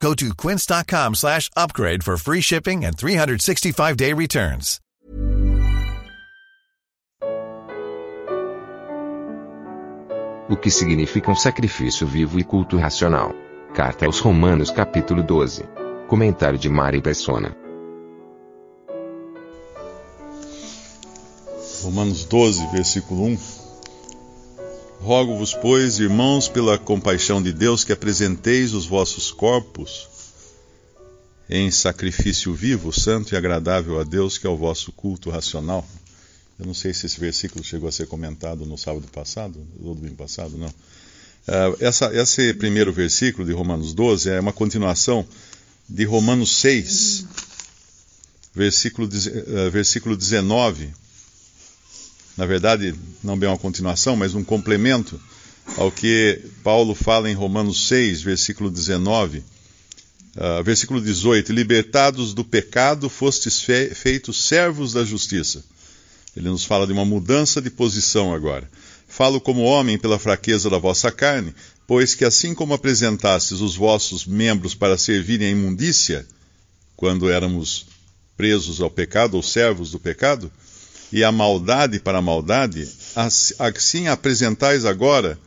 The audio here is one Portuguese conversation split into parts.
Go to quince.com slash upgrade for free shipping and 365-day returns. O que significa um sacrifício vivo e culto racional? Carta aos Romanos capítulo 12. Comentário de Mari Persona. Romanos 12, versículo 1. Rogo-vos, pois, irmãos, pela compaixão de Deus, que apresenteis os vossos corpos em sacrifício vivo, santo e agradável a Deus, que é o vosso culto racional. Eu não sei se esse versículo chegou a ser comentado no sábado passado, ou domingo passado, não. Uh, essa, esse primeiro versículo de Romanos 12 é uma continuação de Romanos 6, versículo, uh, versículo 19. Na verdade, não bem uma continuação, mas um complemento ao que Paulo fala em Romanos 6, versículo 19. Uh, versículo 18: Libertados do pecado, fostes fe feitos servos da justiça. Ele nos fala de uma mudança de posição agora. Falo como homem pela fraqueza da vossa carne, pois que assim como apresentastes os vossos membros para servirem à imundícia, quando éramos presos ao pecado ou servos do pecado, e a maldade para a maldade, assim apresentais agora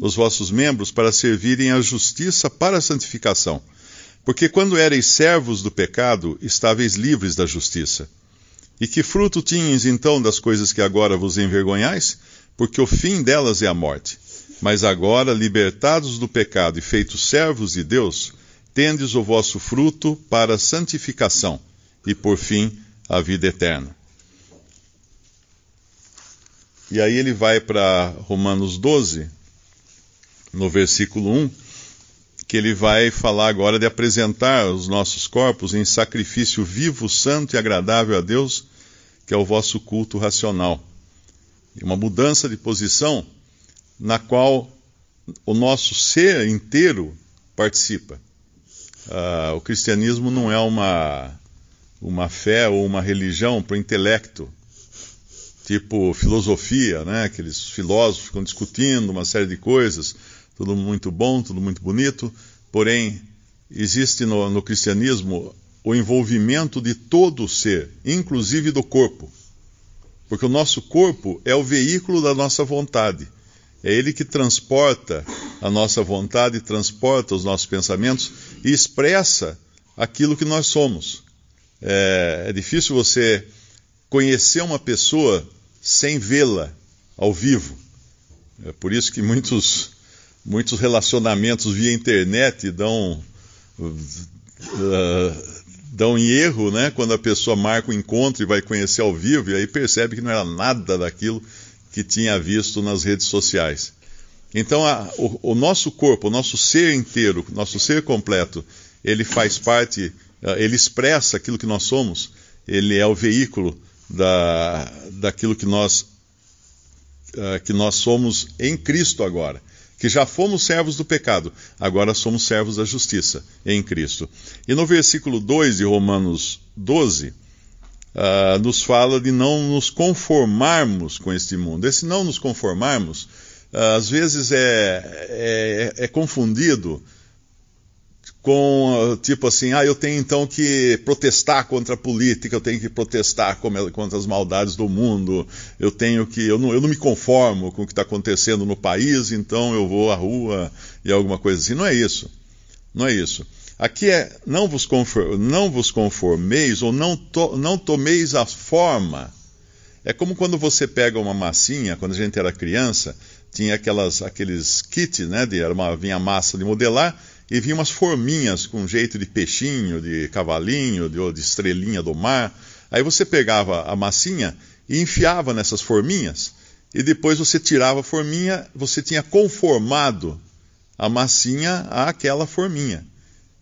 os vossos membros para servirem à justiça para a santificação. Porque quando erais servos do pecado, estáveis livres da justiça. E que fruto tinhas então das coisas que agora vos envergonhais? Porque o fim delas é a morte. Mas agora, libertados do pecado e feitos servos de Deus, tendes o vosso fruto para a santificação e, por fim, a vida eterna. E aí ele vai para Romanos 12, no versículo 1, que ele vai falar agora de apresentar os nossos corpos em sacrifício vivo, santo e agradável a Deus, que é o vosso culto racional. Uma mudança de posição na qual o nosso ser inteiro participa. Uh, o cristianismo não é uma, uma fé ou uma religião para o intelecto, tipo filosofia, né? Aqueles filósofos ficam discutindo uma série de coisas, tudo muito bom, tudo muito bonito, porém existe no, no cristianismo o envolvimento de todo o ser, inclusive do corpo. Porque o nosso corpo é o veículo da nossa vontade. É ele que transporta a nossa vontade, transporta os nossos pensamentos e expressa aquilo que nós somos. É, é difícil você conhecer uma pessoa sem vê-la ao vivo. É por isso que muitos, muitos relacionamentos via internet dão, uh, dão em erro, né? Quando a pessoa marca o um encontro e vai conhecer ao vivo, e aí percebe que não era nada daquilo que tinha visto nas redes sociais. Então, a, o, o, nosso corpo, o nosso ser inteiro, nosso ser completo, ele faz parte, uh, ele expressa aquilo que nós somos, ele é o veículo da, daquilo que nós, uh, que nós somos em Cristo agora. Que já fomos servos do pecado, agora somos servos da justiça em Cristo. E no versículo 2 de Romanos 12, uh, ah, nos fala de não nos conformarmos com este mundo. Esse não nos conformarmos, uh, às vezes é, é, é confundido com tipo assim, ah, eu tenho então que protestar contra a política, eu tenho que protestar contra as maldades do mundo, eu tenho que, eu não, eu não me conformo com o que está acontecendo no país, então eu vou à rua e alguma coisa assim. Não é isso. Não é isso. Aqui é não vos, conform, não vos conformeis ou não, to, não tomeis a forma. É como quando você pega uma massinha, quando a gente era criança, tinha aquelas, aqueles kits, né, de, era uma, vinha massa de modelar, e vinha umas forminhas com jeito de peixinho, de cavalinho, de, de estrelinha do mar. Aí você pegava a massinha e enfiava nessas forminhas, e depois você tirava a forminha, você tinha conformado a massinha àquela forminha.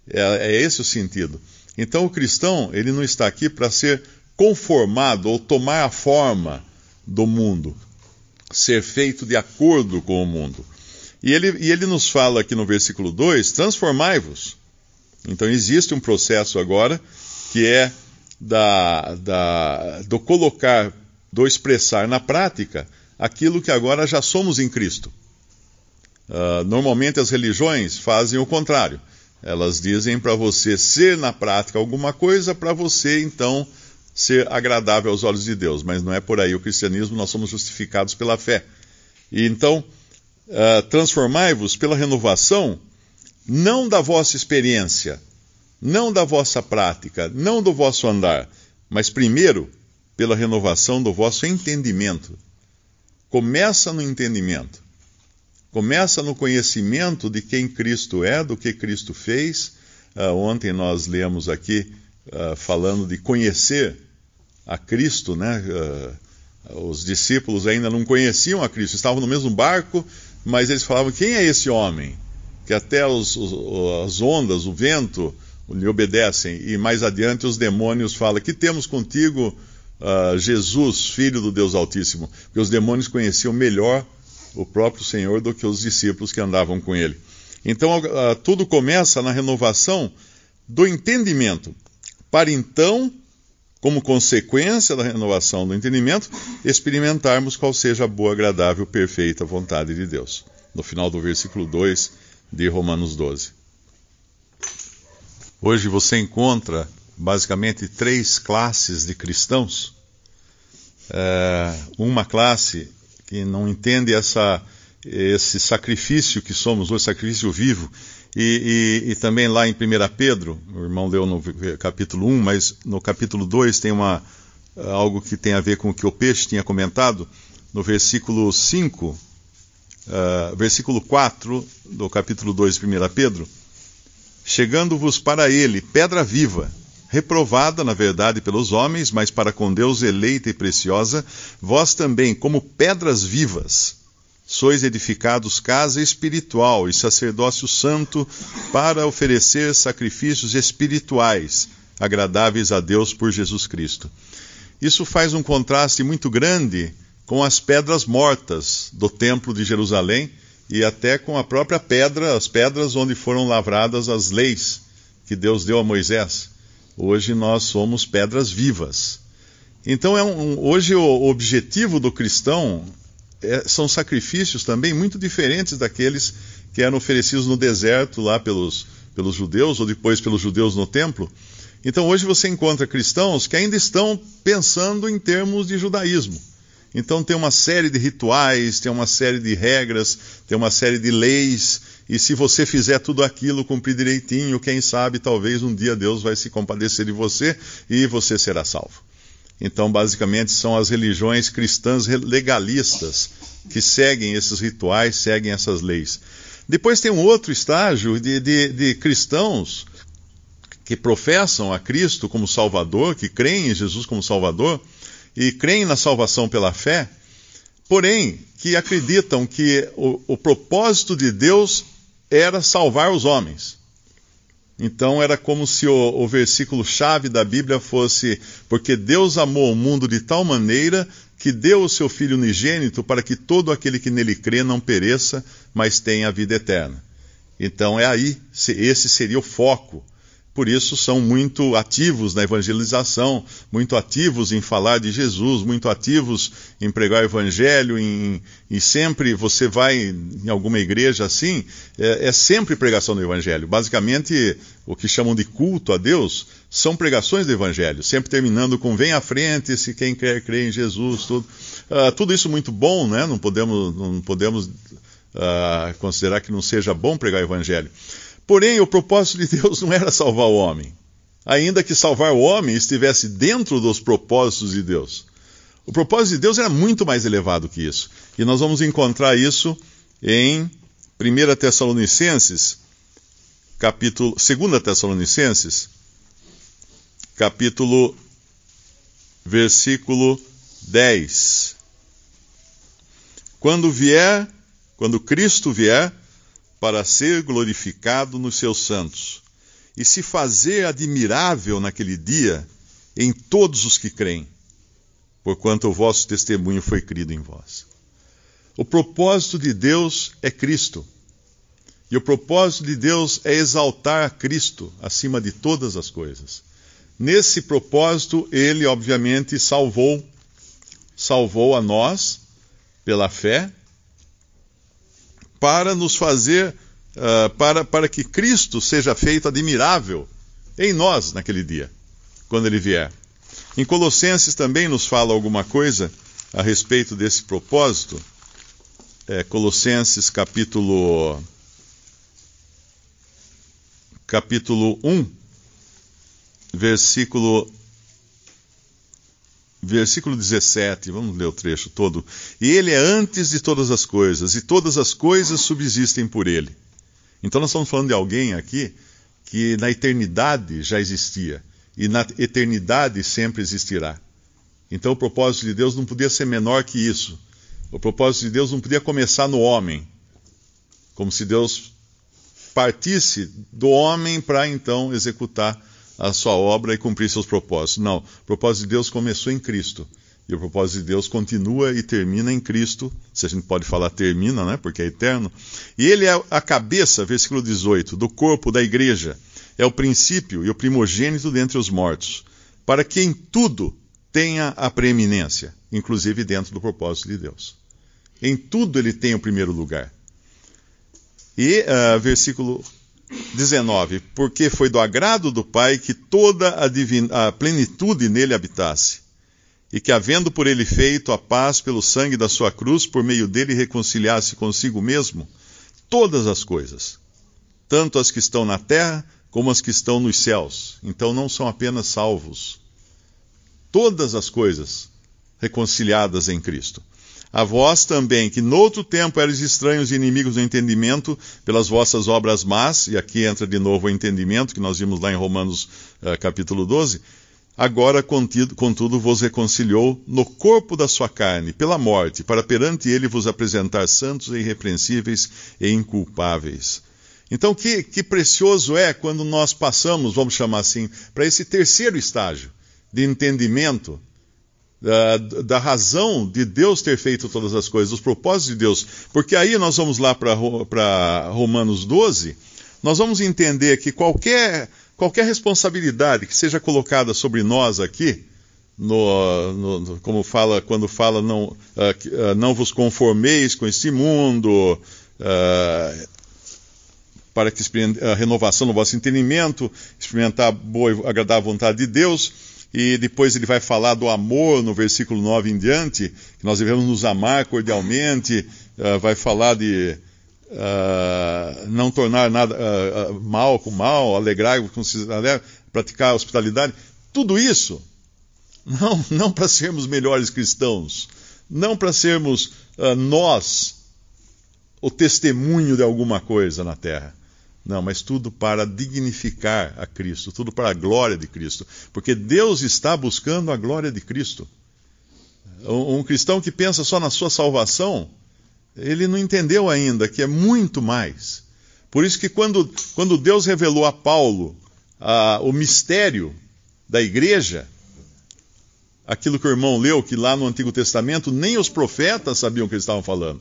É, é esse o sentido. Então o cristão, ele não está aqui para ser conformado ou tomar a forma do mundo, ser feito de acordo com o mundo. E ele, e ele nos fala aqui no versículo 2: transformai-vos. Então existe um processo agora que é da, da, do colocar, do expressar na prática aquilo que agora já somos em Cristo. Uh, normalmente as religiões fazem o contrário. Elas dizem para você ser na prática alguma coisa, para você então ser agradável aos olhos de Deus. Mas não é por aí. O cristianismo, nós somos justificados pela fé. E então, uh, transformai-vos pela renovação, não da vossa experiência, não da vossa prática, não do vosso andar, mas primeiro pela renovação do vosso entendimento. Começa no entendimento. Começa no conhecimento de quem Cristo é, do que Cristo fez. Uh, ontem nós lemos aqui uh, falando de conhecer a Cristo, né? Uh, os discípulos ainda não conheciam a Cristo, estavam no mesmo barco, mas eles falavam: quem é esse homem? Que até os, os, as ondas, o vento, lhe obedecem. E mais adiante os demônios falam: Que temos contigo, Jesus, filho do Deus Altíssimo? Porque os demônios conheciam melhor o próprio Senhor do que os discípulos que andavam com ele. Então, uh, tudo começa na renovação do entendimento, para então, como consequência da renovação do entendimento, experimentarmos qual seja a boa, agradável, perfeita vontade de Deus. No final do versículo 2 de Romanos 12. Hoje você encontra basicamente três classes de cristãos. É, uma classe que não entende essa, esse sacrifício que somos, o sacrifício vivo. E, e, e, também lá em 1 Pedro, o irmão leu no capítulo 1, mas no capítulo 2 tem uma, algo que tem a ver com o que o Peixe tinha comentado, no versículo 5, uh, ah, versículo 4 do capítulo 2 de 1 Pedro, chegando-vos para ele, pedra viva, reprovada, na verdade, pelos homens, mas para com Deus eleita e preciosa, vós também, como pedras vivas, sois edificados casa espiritual e sacerdócio santo para oferecer sacrifícios espirituais agradáveis a Deus por Jesus Cristo. Isso faz um contraste muito grande com as pedras mortas do Templo de Jerusalém e até com a própria pedra, as pedras onde foram lavradas as leis que Deus deu a Moisés. Hoje nós somos pedras vivas. Então, é um, hoje o objetivo do cristão são sacrifícios também muito diferentes daqueles que eram oferecidos no deserto lá pelos, pelos judeus, ou depois pelos judeus no templo. Então, hoje você encontra cristãos que ainda estão pensando em termos de judaísmo. Então, tem uma série de rituais, tem uma série de regras, tem uma série de leis e se você fizer tudo aquilo, cumprir direitinho, quem sabe talvez um dia Deus vai se compadecer de você e você será salvo. Então, basicamente, são as religiões cristãs legalistas que seguem esses rituais, seguem essas leis. Depois tem um outro estágio de, de, de cristãos que professam a Cristo como Salvador, que creem em Jesus como Salvador e creem na salvação pela fé, porém que acreditam que o, o propósito de Deus era salvar os homens. Então era como se o, o versículo chave da Bíblia fosse: Porque Deus amou o mundo de tal maneira que deu o seu Filho unigênito para que todo aquele que nele crê não pereça, mas tenha a vida eterna. Então é aí, esse seria o foco por isso são muito ativos na evangelização, muito ativos em falar de Jesus, muito ativos em pregar o evangelho, em, e sempre você vai em alguma igreja assim, é, é sempre pregação do evangelho. Basicamente, o que chamam de culto a Deus são pregações do evangelho, sempre terminando com vem à frente se quem quer crer em Jesus, tudo. Uh, tudo isso muito bom, né? Não podemos, não podemos uh, considerar que não seja bom pregar o evangelho. Porém, o propósito de Deus não era salvar o homem, ainda que salvar o homem estivesse dentro dos propósitos de Deus. O propósito de Deus era muito mais elevado que isso. E nós vamos encontrar isso em 1 Tessalonicenses, capítulo 2 Tessalonicenses, capítulo versículo 10. Quando vier, quando Cristo vier, para ser glorificado nos seus santos, e se fazer admirável naquele dia, em todos os que creem, porquanto o vosso testemunho foi crido em vós. O propósito de Deus é Cristo. E o propósito de Deus é exaltar a Cristo acima de todas as coisas. Nesse propósito, ele obviamente salvou salvou a nós pela fé para nos fazer uh, para, para que Cristo seja feito admirável em nós naquele dia, quando ele vier. Em Colossenses também nos fala alguma coisa a respeito desse propósito. É, Colossenses capítulo capítulo 1, versículo versículo 17, vamos ler o trecho todo. Ele é antes de todas as coisas, e todas as coisas subsistem por ele. Então nós estamos falando de alguém aqui que na eternidade já existia, e na eternidade sempre existirá. Então o propósito de Deus não podia ser menor que isso. O propósito de Deus não podia começar no homem, como se Deus partisse do homem para então executar a sua obra e cumprir seus propósitos. Não, o propósito de Deus começou em Cristo. E o propósito de Deus continua e termina em Cristo. Se a gente pode falar termina, né? Porque é eterno. E ele é a cabeça, versículo 18, do corpo da igreja. É o princípio e o primogênito dentre os mortos, para que em tudo tenha a preeminência, inclusive dentro do propósito de Deus. Em tudo ele tem o primeiro lugar. E uh, versículo 19: Porque foi do agrado do Pai que toda a, a plenitude nele habitasse, e que, havendo por ele feito a paz pelo sangue da sua cruz, por meio dele reconciliasse consigo mesmo todas as coisas, tanto as que estão na terra como as que estão nos céus. Então não são apenas salvos. Todas as coisas reconciliadas em Cristo. A vós também, que noutro tempo eres estranhos e inimigos do entendimento, pelas vossas obras más, e aqui entra de novo o entendimento, que nós vimos lá em Romanos uh, capítulo 12, agora, contido, contudo, vos reconciliou no corpo da sua carne, pela morte, para perante ele vos apresentar santos e irrepreensíveis e inculpáveis. Então, que, que precioso é quando nós passamos, vamos chamar assim, para esse terceiro estágio de entendimento da, da, razão de Deus ter feito todas as coisas, dos propósitos de Deus. Porque aí nós vamos lá para Romanos 12, nós vamos entender que qualquer, qualquer responsabilidade que seja colocada sobre nós aqui, no, no, como fala quando fala não, uh, não vos conformeis com este mundo, uh, para que a renovação do vosso entendimento, experimentar boa e agradável vontade de Deus, e depois ele vai falar do amor no versículo 9 em diante, que nós devemos nos amar cordialmente, uh, vai falar de uh, não tornar nada uh, mal com mal, alegrar com praticar hospitalidade. Tudo isso, não, não para sermos melhores cristãos, não para sermos nós o testemunho de alguma coisa na terra não, mas tudo para dignificar a Cristo, tudo para a glória de Cristo. Porque Deus está buscando a glória de Cristo. Um, cristão que pensa só na sua salvação, ele não entendeu ainda que é muito mais. Por isso que quando, quando Deus revelou a Paulo o mistério da igreja, aquilo que o irmão leu, que lá no Antigo Testamento nem os profetas sabiam o que eles estavam falando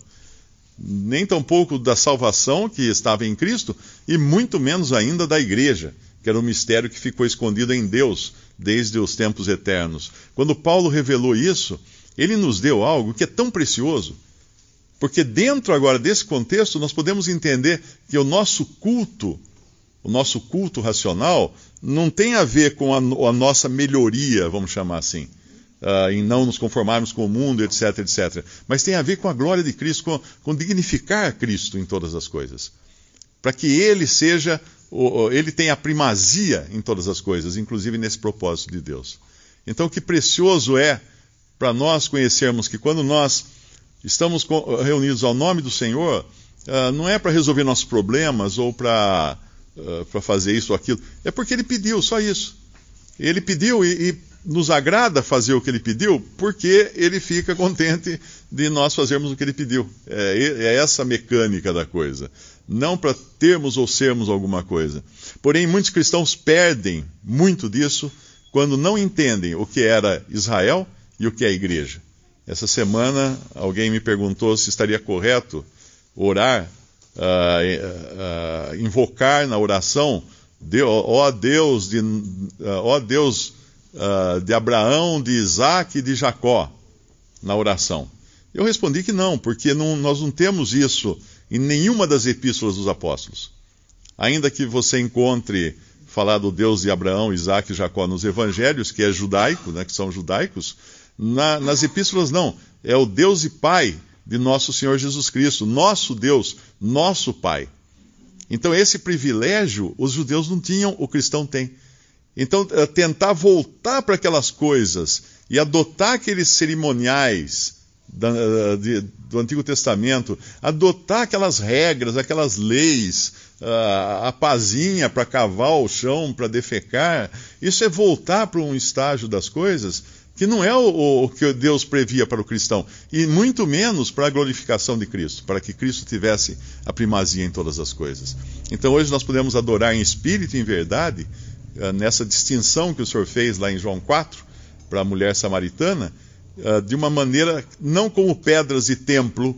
nem tampouco da salvação que estava em Cristo, e muito menos ainda da igreja, que era um mistério que ficou escondido em Deus desde os tempos eternos. Quando Paulo revelou isso, ele nos deu algo que é tão precioso, porque dentro agora desse contexto nós podemos entender que o nosso culto, o nosso culto racional, não tem a ver com a, a nossa melhoria, vamos chamar assim uh, em não nos conformarmos com o mundo, etc, etc. Mas tem a ver com a glória de Cristo, com, com dignificar Cristo em todas as coisas. Para que Ele seja, Ele tenha a primazia em todas as coisas, inclusive nesse propósito de Deus. Então, que precioso é para nós conhecermos que quando nós estamos reunidos ao nome do Senhor, uh, não é para resolver nossos problemas ou para uh, fazer isso ou aquilo, é porque Ele pediu, só isso. Ele pediu e, e nos agrada fazer o que ele pediu porque ele fica contente de nós fazermos o que ele pediu. É, é essa a mecânica da coisa. Não para termos ou sermos alguma coisa. Porém, muitos cristãos perdem muito disso quando não entendem o que era Israel e o que é a igreja. Essa semana alguém me perguntou se estaria correto orar, uh, uh, invocar na oração, ó Deus de, ó Deus de Abraão, de Isaac e de Jacó, na oração. Eu respondi que não, porque não, nós não temos isso em nenhuma das epístolas dos apóstolos. Ainda que você encontre falar do Deus de Abraão, Isaac e Jacó nos evangelhos, que é judaico, né, que são judaicos, na, nas epístolas não. É o Deus e Pai de nosso Senhor Jesus Cristo, nosso Deus, nosso Pai. Então, esse privilégio os judeus não tinham, o cristão tem. Então, eh, tentar voltar para aquelas coisas e adotar aqueles cerimoniais da, eh, de, do Antigo Testamento, adotar aquelas regras, aquelas leis, a, a pazinha para cavar o chão, para defecar, isso é voltar para um estágio das coisas que não é o, o, que Deus previa para o cristão, e muito menos para a glorificação de Cristo, para que Cristo tivesse a primazia em todas as coisas. Então hoje nós podemos adorar em espírito e em verdade, eh, nessa distinção que o Senhor fez lá em João 4, para a mulher samaritana, eh, de uma maneira não como pedras de templo,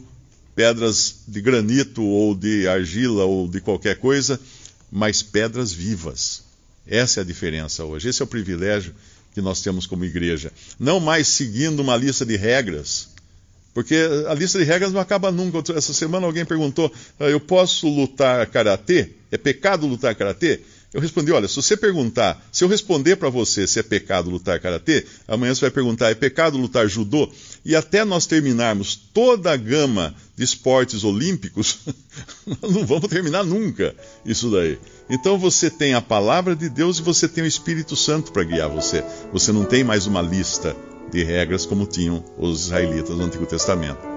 pedras de granito ou de argila ou de qualquer coisa, mas pedras vivas. Essa é a diferença hoje. Esse é o privilégio que nós temos como igreja. Não mais seguindo uma lista de regras, porque a lista de regras não acaba nunca. Essa semana alguém perguntou: ah, eu posso lutar karatê? É pecado lutar karatê? Eu respondi: olha, se você perguntar, se eu responder para você se é pecado lutar karatê, amanhã você vai perguntar: é pecado lutar judô? E até nós terminarmos toda a gama de esportes olímpicos, nós não vamos terminar nunca isso daí. Então você tem a palavra de Deus e você tem o Espírito Santo para guiar você. Você não tem mais uma lista de regras como tinham os israelitas no Antigo Testamento.